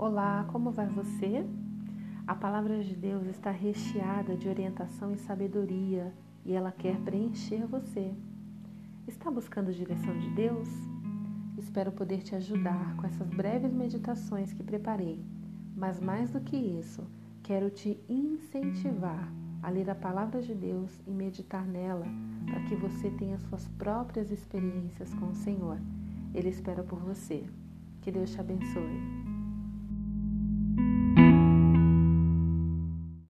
Olá, como vai você? A palavra de Deus está recheada de orientação e sabedoria e ela quer preencher você. Está buscando direção de Deus? Espero poder te ajudar com essas breves meditações que preparei, mas mais do que isso, quero te incentivar a ler a palavra de Deus e meditar nela para que você tenha suas próprias experiências com o Senhor. Ele espera por você. Que Deus te abençoe.